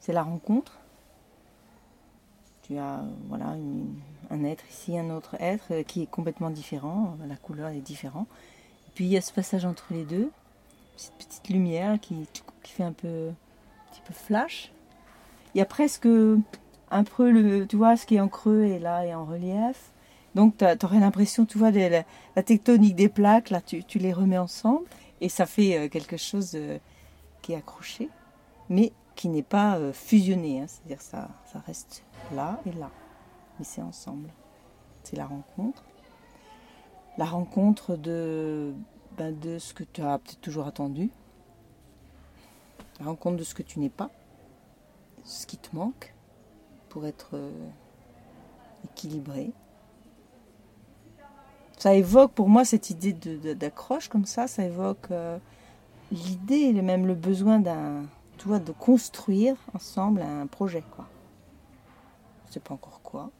c'est la rencontre. Tu as voilà, un être ici, un autre être qui est complètement différent, la couleur est différente. puis il y a ce passage entre les deux, cette petite lumière qui, qui fait un peu, petit peu flash. Il y a presque un peu le, tu vois, ce qui est en creux et là est en relief. Donc tu aurais l'impression, tu vois, la, la, tectonique des plaques, là tu, tu, les remets ensemble et ça fait euh, quelque chose euh, qui est accroché, mais qui n'est pas euh, fusionné. Hein. C'est-à-dire ça, reste là et là, mais c'est ensemble. C'est la rencontre. La rencontre de, ben, de ce que tu as peut-être toujours attendu. La rencontre de ce que tu n'es pas, ce qui te manque pour être équilibré. Ça évoque pour moi cette idée d'accroche comme ça, ça évoque euh, l'idée et même le besoin d'un, de construire ensemble un projet, quoi. Je sais pas encore quoi.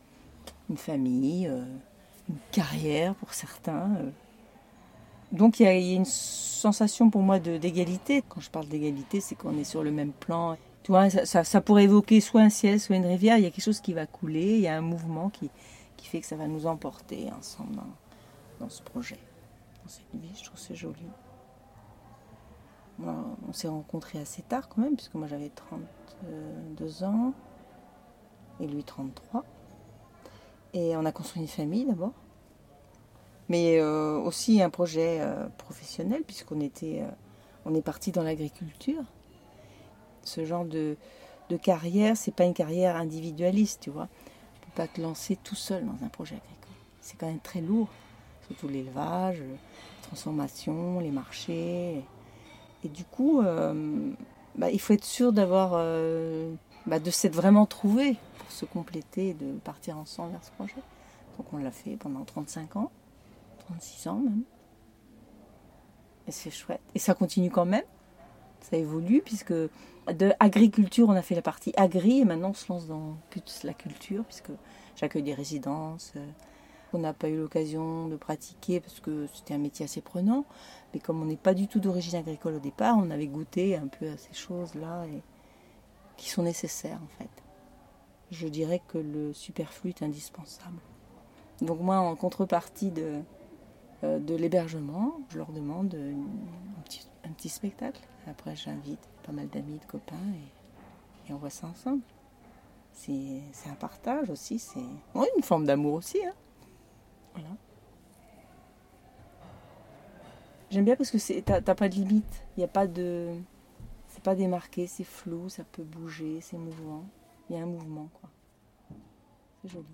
Une famille, euh, une carrière pour certains. Euh. Donc il y, a une sensation pour moi d'égalité. Quand je parle d'égalité, c'est qu'on est sur le même plan. Tu ça, pourrait évoquer soit un ciel, soit une rivière. Il y a quelque chose qui va couler, il y a un mouvement qui, qui fait que ça va nous emporter ensemble dans ce projet, dans cette vie. Je trouve c'est joli. On s'est rencontrés assez tard quand même, puisque moi j'avais 32 ans et lui 33. Et on a construit une famille d'abord, mais euh, aussi un projet euh, professionnel, puisqu'on était, euh, on est parti dans l'agriculture. Ce genre de, de carrière, c'est pas une carrière individualiste, tu vois. Tu peux pas te lancer tout seul dans un projet agricole. C'est quand même très lourd surtout l'élevage, la transformation, les marchés. Et du coup, euh, bah, il faut être sûr d'avoir, euh, bah, de s'être vraiment trouvé pour se compléter, de partir ensemble vers ce projet. Donc on l'a fait pendant 35 ans, 36 ans même. Et c'est chouette. Et ça continue quand même. Ça évolue puisque de agriculture, on a fait la partie agri et maintenant on se lance dans la culture puisque j'accueille des résidences, euh, on n'a pas eu l'occasion de pratiquer parce que c'était un métier assez prenant. Mais comme on n'est pas du tout d'origine agricole au départ, on avait goûté un peu à ces choses-là et qui sont nécessaires en fait. Je dirais que le superflu est indispensable. Donc moi, en contrepartie de, euh, de l'hébergement, je leur demande un petit, un petit spectacle. Après, j'invite pas mal d'amis, de copains et, on voit ça ensemble. C'est un partage aussi, c'est une forme d'amour aussi. Hein. J'aime bien parce que t'as pas de limite. Il n'y a pas de. C'est pas démarqué, c'est flou, ça peut bouger, c'est mouvant. Il y a un mouvement, quoi. C'est joli.